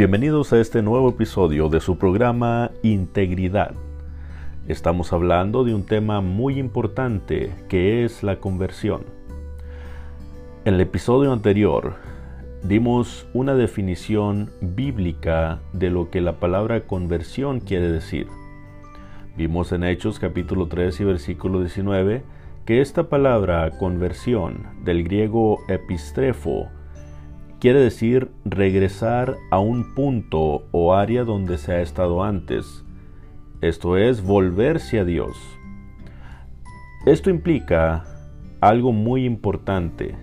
Bienvenidos a este nuevo episodio de su programa Integridad. Estamos hablando de un tema muy importante que es la conversión. En el episodio anterior dimos una definición bíblica de lo que la palabra conversión quiere decir. Vimos en Hechos capítulo 3 y versículo 19 que esta palabra conversión del griego epistrefo quiere decir regresar a un punto o área donde se ha estado antes, esto es volverse a Dios. Esto implica algo muy importante,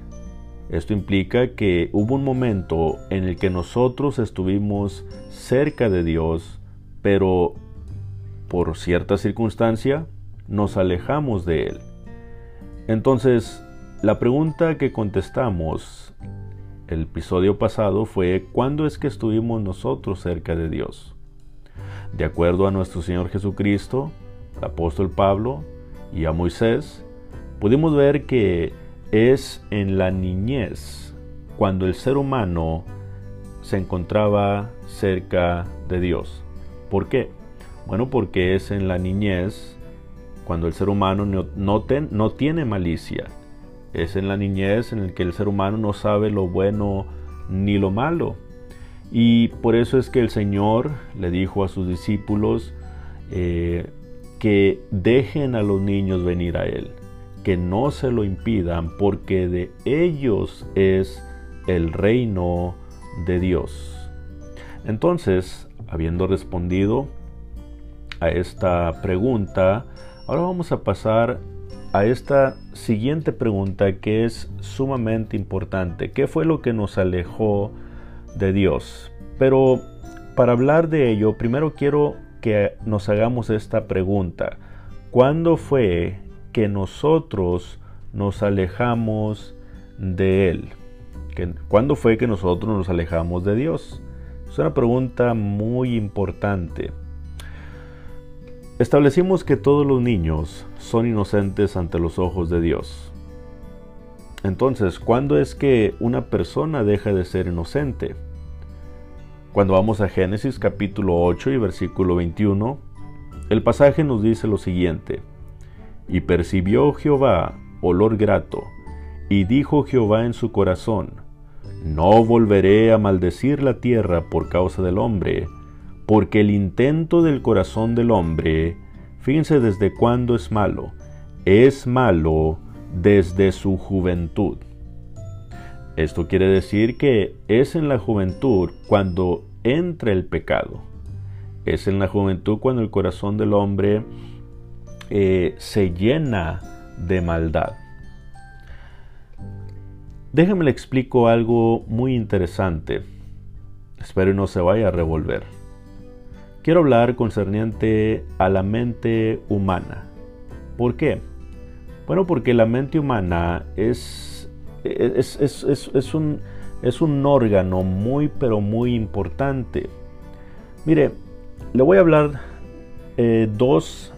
esto implica que hubo un momento en el que nosotros estuvimos cerca de Dios, pero por cierta circunstancia nos alejamos de Él. Entonces, la pregunta que contestamos el episodio pasado fue ¿cuándo es que estuvimos nosotros cerca de Dios? De acuerdo a nuestro Señor Jesucristo, el apóstol Pablo y a Moisés, pudimos ver que es en la niñez cuando el ser humano se encontraba cerca de Dios. ¿Por qué? Bueno, porque es en la niñez cuando el ser humano no, no tiene malicia. Es en la niñez en el que el ser humano no sabe lo bueno ni lo malo. Y por eso es que el Señor le dijo a sus discípulos eh, que dejen a los niños venir a Él que no se lo impidan, porque de ellos es el reino de Dios. Entonces, habiendo respondido a esta pregunta, ahora vamos a pasar a esta siguiente pregunta que es sumamente importante. ¿Qué fue lo que nos alejó de Dios? Pero para hablar de ello, primero quiero que nos hagamos esta pregunta. ¿Cuándo fue que nosotros nos alejamos de Él? ¿Cuándo fue que nosotros nos alejamos de Dios? Es una pregunta muy importante. Establecimos que todos los niños son inocentes ante los ojos de Dios. Entonces, ¿cuándo es que una persona deja de ser inocente? Cuando vamos a Génesis capítulo 8 y versículo 21, el pasaje nos dice lo siguiente. Y percibió Jehová olor grato, y dijo Jehová en su corazón, No volveré a maldecir la tierra por causa del hombre, porque el intento del corazón del hombre, fíjense desde cuándo es malo, es malo desde su juventud. Esto quiere decir que es en la juventud cuando entra el pecado. Es en la juventud cuando el corazón del hombre eh, se llena de maldad. Déjenme le explico algo muy interesante. Espero no se vaya a revolver. Quiero hablar concerniente a la mente humana. ¿Por qué? Bueno, porque la mente humana es, es, un, es un órgano muy, pero muy importante. Mire, le voy a hablar eh, dos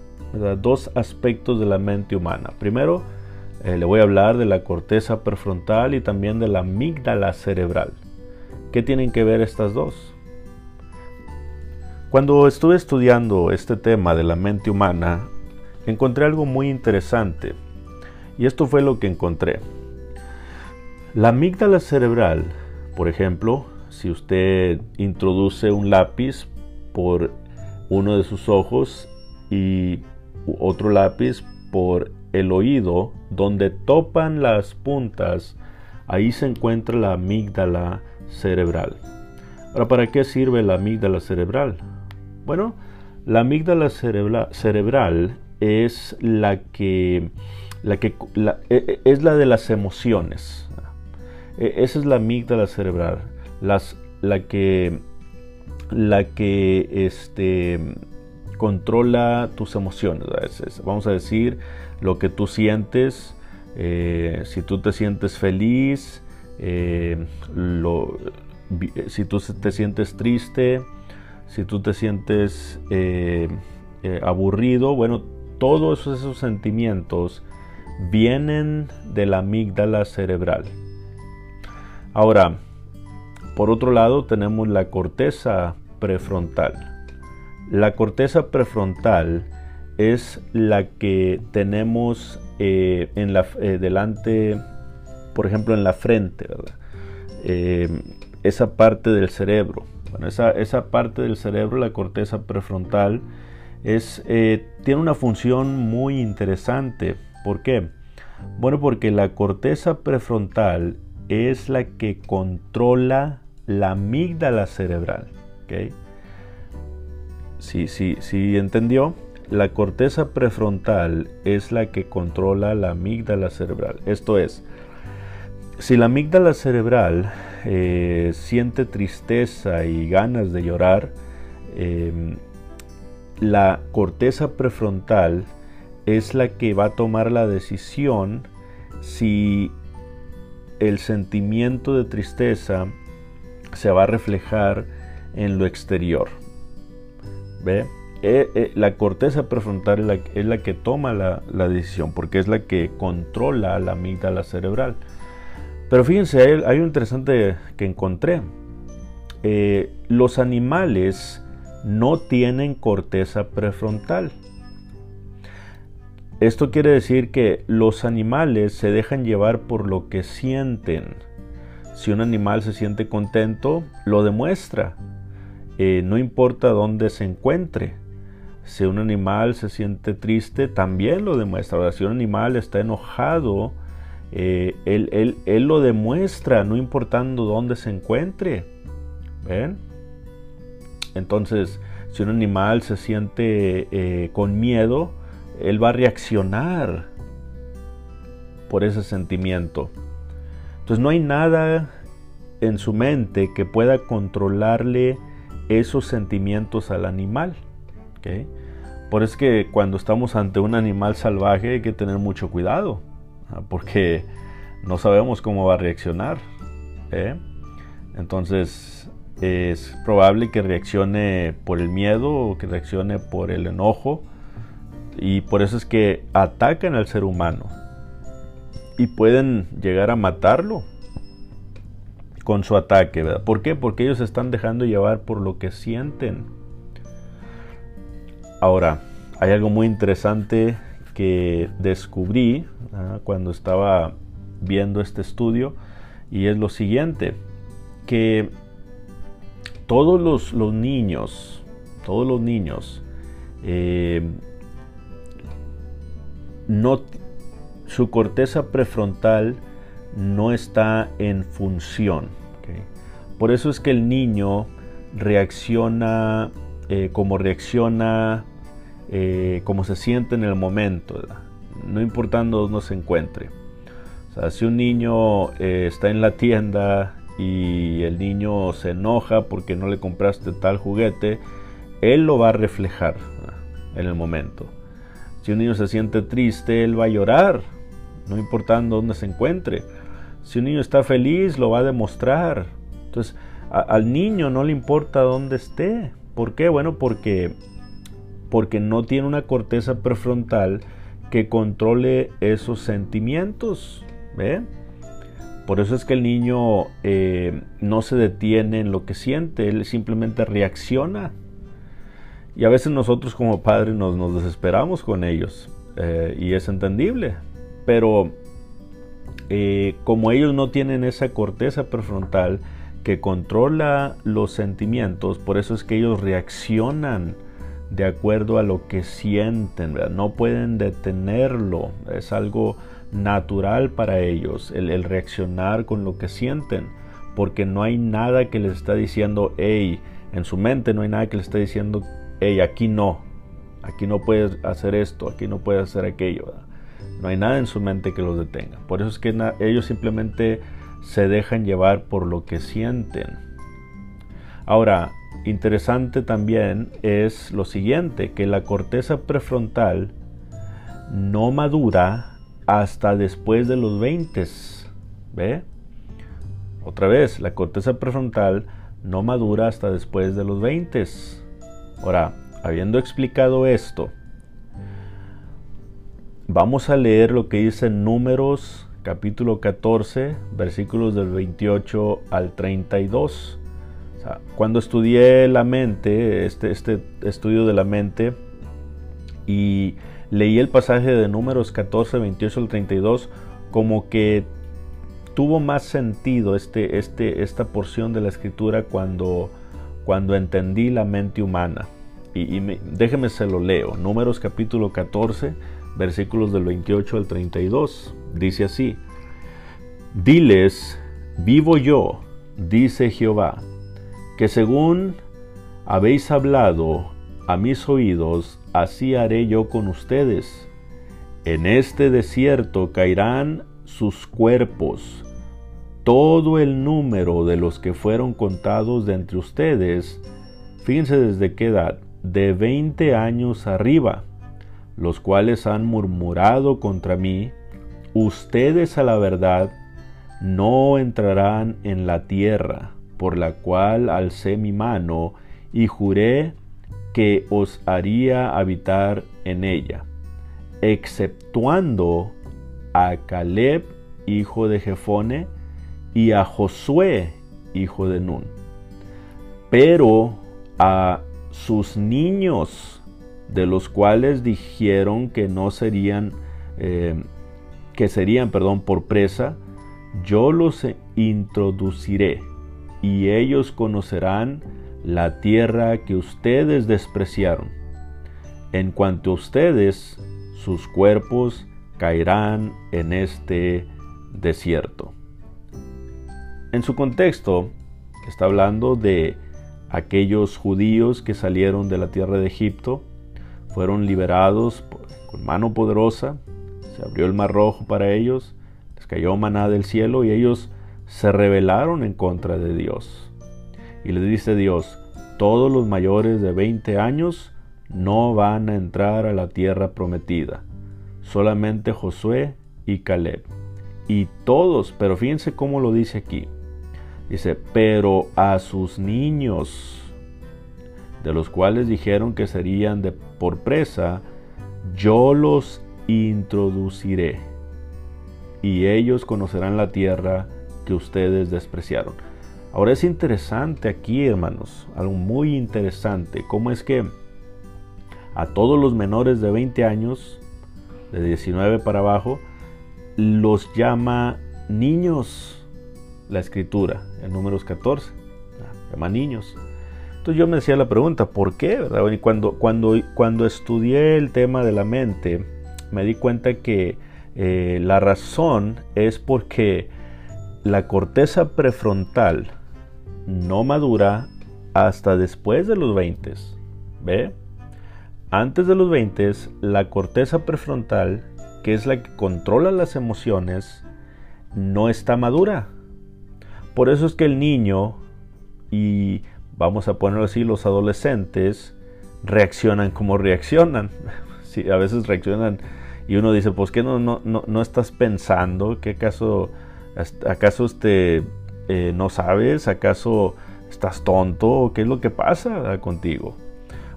dos aspectos de la mente humana. Primero, eh, le voy a hablar de la corteza prefrontal y también de la amígdala cerebral. ¿Qué tienen que ver estas dos? Cuando estuve estudiando este tema de la mente humana, encontré algo muy interesante. Y esto fue lo que encontré. La amígdala cerebral, por ejemplo, si usted introduce un lápiz por uno de sus ojos y otro lápiz por el oído, donde topan las puntas, ahí se encuentra la amígdala cerebral. Ahora, ¿para qué sirve la amígdala cerebral? Bueno, la amígdala cerebral es la que, e, e, es la de las emociones. E, esa es la amígdala cerebral, las, la que, la que este, controla tus emociones. Vamos a decir lo que tú sientes, eh, si tú te sientes feliz, eh, si tú te sientes triste, si tú te sientes eh, aburrido, bueno, todos esos sentimientos vienen de la amígdala cerebral. Ahora, por otro lado tenemos la corteza prefrontal. La corteza prefrontal es la que tenemos eh, en la, eh, delante, por ejemplo, en la frente, eh, esa parte del cerebro. Bueno, esa, esa, parte del cerebro, la corteza prefrontal, es, tiene una función muy interesante. ¿Por qué? Bueno, porque la corteza prefrontal es la que controla la amígdala cerebral. ¿okay? Si, si entendió, la corteza prefrontal es la que controla la amígdala cerebral. Esto es, si la amígdala cerebral eh, siente tristeza y ganas de llorar, em, la corteza prefrontal es la que va a tomar la decisión si el sentimiento de tristeza se va a reflejar en lo exterior. ¿Ve? Eh, eh, la corteza prefrontal es la, que toma la, decisión, porque es la que controla la amígdala cerebral. Pero fíjense, hay, un interesante que encontré. Eh, los animales no tienen corteza prefrontal. Esto quiere decir que los animales se dejan llevar por lo que sienten. Si un animal se siente contento, lo demuestra. no importa dónde se encuentre. Si un animal se siente triste, también lo demuestra. si un animal está enojado, eh, él, lo demuestra, no importando dónde se encuentre. ¿Ven? Entonces, si un animal se siente eh, con miedo, él va a reaccionar por ese sentimiento. Entonces no hay nada en su mente que pueda controlarle esos sentimientos al animal. Por eso es que cuando estamos ante un animal salvaje hay que tener mucho cuidado, porque no sabemos cómo va a reaccionar. ¿eh? Entonces es probable que reaccione por el miedo o que reaccione por el enojo. Y por eso es que atacan al ser humano. Y pueden llegar a matarlo con su ataque. ¿Por qué? Porque ellos se están dejando llevar por lo que sienten. Ahora, hay algo muy interesante que descubrí cuando estaba viendo este estudio y es lo siguiente, que todos los, niños, todos los niños, eh, no, su corteza prefrontal no está en función. Por eso es que el niño reacciona eh, como reacciona eh, cómo se siente en el momento, no importando dónde se encuentre. Si un niño eh, está en la tienda y el niño se enoja porque no le compraste tal juguete, él lo va a reflejar en el momento. Si un niño se siente triste, él va a llorar, no importando dónde se encuentre. Si un niño está feliz, lo va a demostrar. Entonces, al niño no le importa dónde esté. ¿Por qué? Bueno, porque porque no tiene una corteza prefrontal que controle esos sentimientos. ¿ve? Por eso es que el niño eh, no se detiene en lo que siente, él simplemente reacciona. Y a veces nosotros como padres nos, desesperamos con ellos eh, y es entendible. Pero eh, como ellos no tienen esa corteza prefrontal que controla los sentimientos, por eso es que ellos reaccionan de acuerdo a lo que sienten, no pueden detenerlo, es algo natural para ellos el, reaccionar con lo que sienten, porque no hay nada que les está diciendo, hey, en su mente no hay nada que les está diciendo, hey, aquí no, aquí no puedes hacer esto, aquí no puedes hacer aquello, no hay nada en su mente que los detenga, por eso es que ellos simplemente se dejan llevar por lo que sienten. Ahora, Interesante también es lo siguiente, que la corteza prefrontal no madura hasta después de los 20. ¿Ve? Otra vez, la corteza prefrontal no madura hasta después de los 20. Ahora, habiendo explicado esto, vamos a leer lo que dice Números capítulo 14, versículos del 28 al 32. Cuando estudié la mente, este, este estudio de la mente, y leí el pasaje de números 14, 28 al 32, como que tuvo más sentido este, este, esta porción de la escritura cuando, cuando entendí la mente humana. Y, déjeme se lo leo. Números capítulo 14, versículos del 28 al 32. Dice así. Diles, vivo yo, dice Jehová, que según habéis hablado a mis oídos, así haré yo con ustedes. En este desierto caerán sus cuerpos, todo el número de los que fueron contados de entre ustedes, fíjense desde qué edad, de veinte años arriba, los cuales han murmurado contra mí, ustedes a la verdad no entrarán en la tierra, por la cual alcé mi mano y juré que os haría habitar en ella, exceptuando a Caleb, hijo de Jefone, y a Josué, hijo de Nun. Pero a sus niños, de los cuales dijeron que no serían, eh, que serían, perdón, por presa, yo los introduciré y ellos conocerán la tierra que ustedes despreciaron. En cuanto a ustedes, sus cuerpos caerán en este desierto. En su contexto, está hablando de aquellos judíos que salieron de la tierra de Egipto, fueron liberados con mano poderosa, se abrió el mar rojo para ellos, les cayó maná del cielo y ellos se rebelaron en contra de Dios. Y les dice Dios, todos los mayores de 20 años no van a entrar a la tierra prometida, solamente Josué y Caleb. Y todos, pero fíjense cómo lo dice aquí, Dice, pero a sus niños, de los cuales dijeron que serían de, por presa, yo los introduciré, y ellos conocerán la tierra que ustedes despreciaron. Ahora es interesante aquí, hermanos, algo muy interesante, cómo es que a todos los menores de 20 años, de 19 para abajo, los llama niños la escritura en números 14, llama niños. Entonces yo me decía la pregunta, ¿por qué? Y cuando, cuando, cuando estudié el tema de la mente, me di cuenta que eh, la razón es porque la corteza prefrontal no madura hasta después de los 20. ¿Ve? Antes de los 20, la corteza prefrontal, que es la que controla las emociones, no está madura. Por eso es que el niño y vamos a ponerlo así, los adolescentes reaccionan como reaccionan. Sí, a veces reaccionan y uno dice, pues que no, no, no, estás pensando, ¿qué acaso, acaso este, eh, no sabes? ¿Acaso estás tonto? ¿Qué es lo que pasa contigo?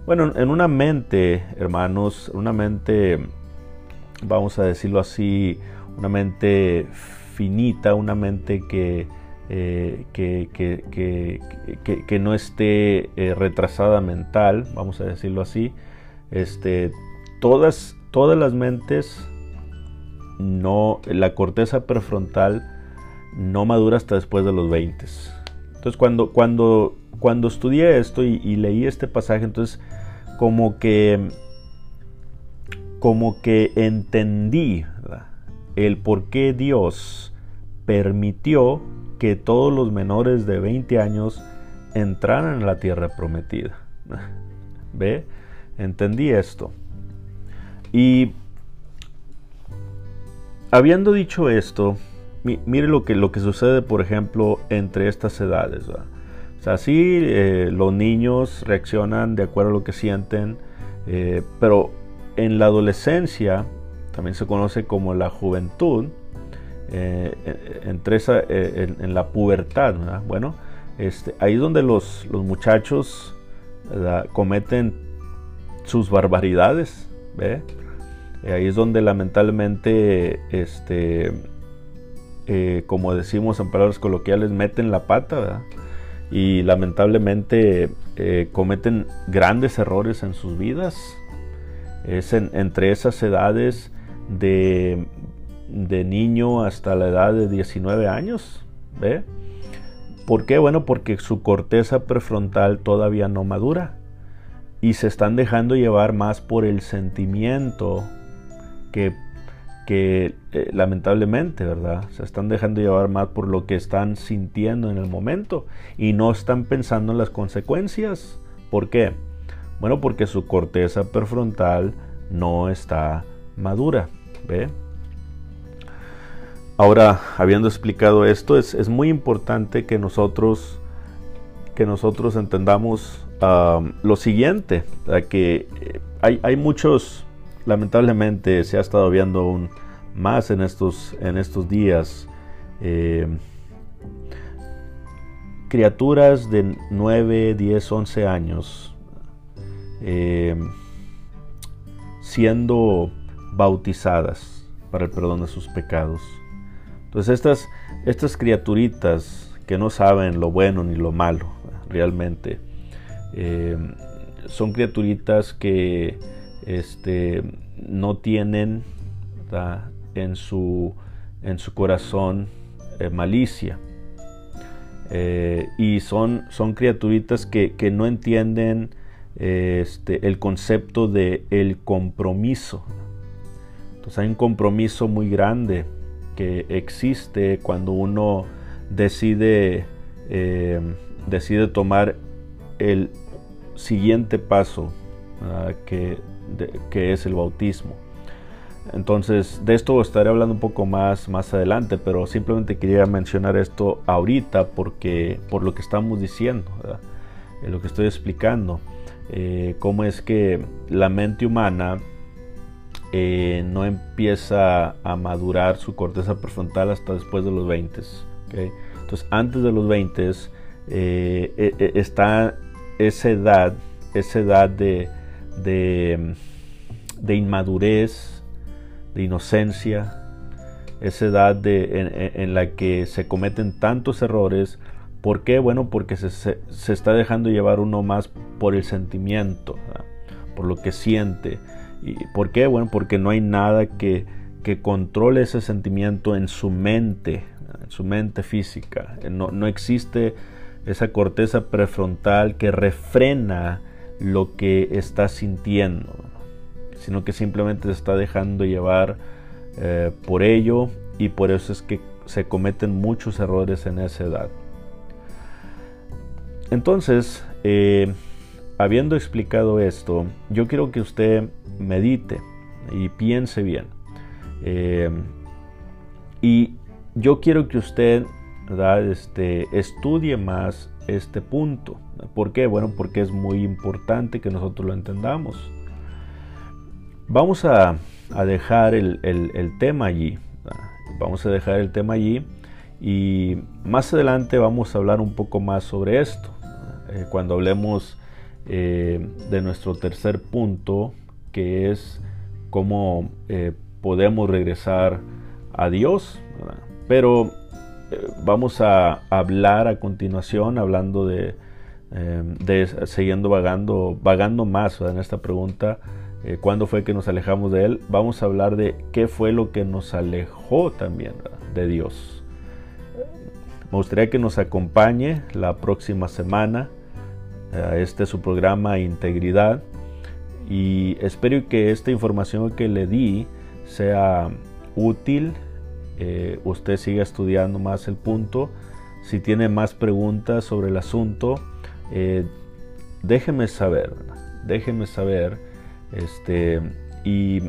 Bueno, en una mente, hermanos, una mente, vamos a decirlo así, una mente finita, una mente que eh, que, que, no esté eh, retrasada mental, vamos a decirlo así. Este, todas, todas las mentes, no, la corteza prefrontal no madura hasta después de los 20. Entonces cuando, cuando, cuando estudié esto y, leí este pasaje, entonces como que, como que entendí el por qué Dios permitió que todos los menores de 20 años entraran en la tierra prometida. ¿Ve? Entendí esto. Y habiendo dicho esto, mire lo que, lo que sucede, por ejemplo, entre estas edades. O sea, sí, eh, los niños reaccionan de acuerdo a lo que sienten, eh, pero en la adolescencia, también se conoce como la juventud, eh, entre esa, eh, en, la pubertad. Bueno, este, ahí es donde los, los muchachos cometen sus barbaridades. ahí es donde lamentablemente este, eh, como decimos en palabras coloquiales, meten la pata y lamentablemente eh, cometen grandes errores en sus vidas. Es entre esas edades de, de, niño hasta la edad de 19 años. ¿ve? ¿Por qué? Bueno, porque su corteza prefrontal todavía no madura y se están dejando llevar más por el sentimiento que, que eh, lamentablemente, ¿verdad? Se están dejando llevar más por lo que están sintiendo en el momento y no están pensando en las consecuencias. ¿Por qué? Bueno, porque su corteza prefrontal no está madura, ¿ve? Ahora, habiendo explicado esto, es, es muy importante que nosotros, que nosotros entendamos lo siguiente, que eh, hay, hay, muchos, lamentablemente se ha estado viendo aún más en estos, en estos días, eh, criaturas de 9, 10, 11 años eh, siendo bautizadas para el perdón de sus pecados. Entonces estas, estas criaturitas que no saben lo bueno ni lo malo realmente, eh, son criaturitas que este, no tienen en su, en su corazón eh, malicia. Eh, y son, son criaturitas que, no entienden este, el concepto de compromiso. Entonces hay un compromiso muy grande que existe cuando uno decide, decide tomar el siguiente paso que, que, es el bautismo. Entonces, de esto estaré hablando un poco más más adelante, pero simplemente quería mencionar esto ahorita porque por lo que estamos diciendo, eh, lo que estoy explicando, eh, cómo es que la mente humana eh, no empieza a madurar su corteza prefrontal hasta después de los 20. Entonces, antes de los 20 está esa edad, esa edad de, de, inmadurez, de inocencia, esa edad de, en, la que se cometen tantos errores. ¿Por qué? Bueno, porque se, se, está dejando llevar uno más por el sentimiento, por lo que siente. ¿Y ¿Por qué? Bueno, porque no hay nada que, que controle ese sentimiento en su mente, en su mente física. No, no existe esa corteza prefrontal que refrena lo que está sintiendo, sino que simplemente se está dejando llevar eh, por ello y por eso es que se cometen muchos errores en esa edad. Entonces, eh, habiendo explicado esto, yo quiero que usted medite y piense bien. Eh, y yo quiero que usted este, estudie más este punto. ¿Por qué? Bueno, porque es muy importante que nosotros lo entendamos. Vamos a, dejar el, tema allí. Vamos a dejar el tema allí y más adelante vamos a hablar un poco más sobre esto. Eh, cuando hablemos eh, de nuestro tercer punto, que es cómo eh, podemos regresar a Dios. Pero vamos a hablar a continuación, hablando de, em, siguiendo vagando, vagando más en esta pregunta, eh, ¿cuándo fue que nos alejamos de Él? Vamos a hablar de qué fue lo que nos alejó también de Dios. Me gustaría que nos acompañe la próxima semana. a este es su programa Integridad. Y espero que esta información que le di sea útil eh, usted siga estudiando más el punto. Si tiene más preguntas sobre el asunto, eh, déjeme saber, déjeme saber, este, y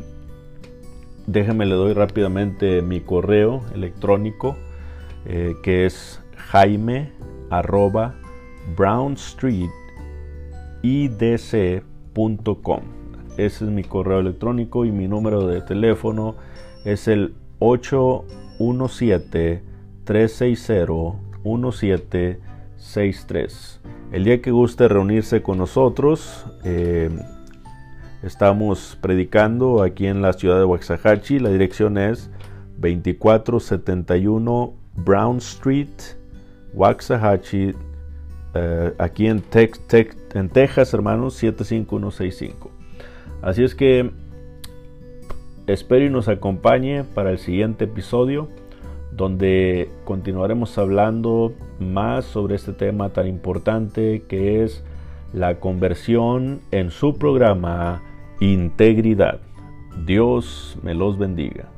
déjeme le doy rápidamente mi correo electrónico, eh, que es jaime brownstreetidc.com. Ese es mi correo electrónico y mi número de teléfono es el 817-360-1763. El día que guste reunirse con nosotros, eh, estamos predicando aquí en la ciudad de Waxahachie. La dirección es 2471 Brown Street, Waxahachie, eh, aquí en, en Texas, hermanos, 75165. Así es que espero y nos acompañe para el siguiente episodio donde continuaremos hablando más sobre este tema tan importante que es la conversión en su programa Integridad. Dios me los bendiga.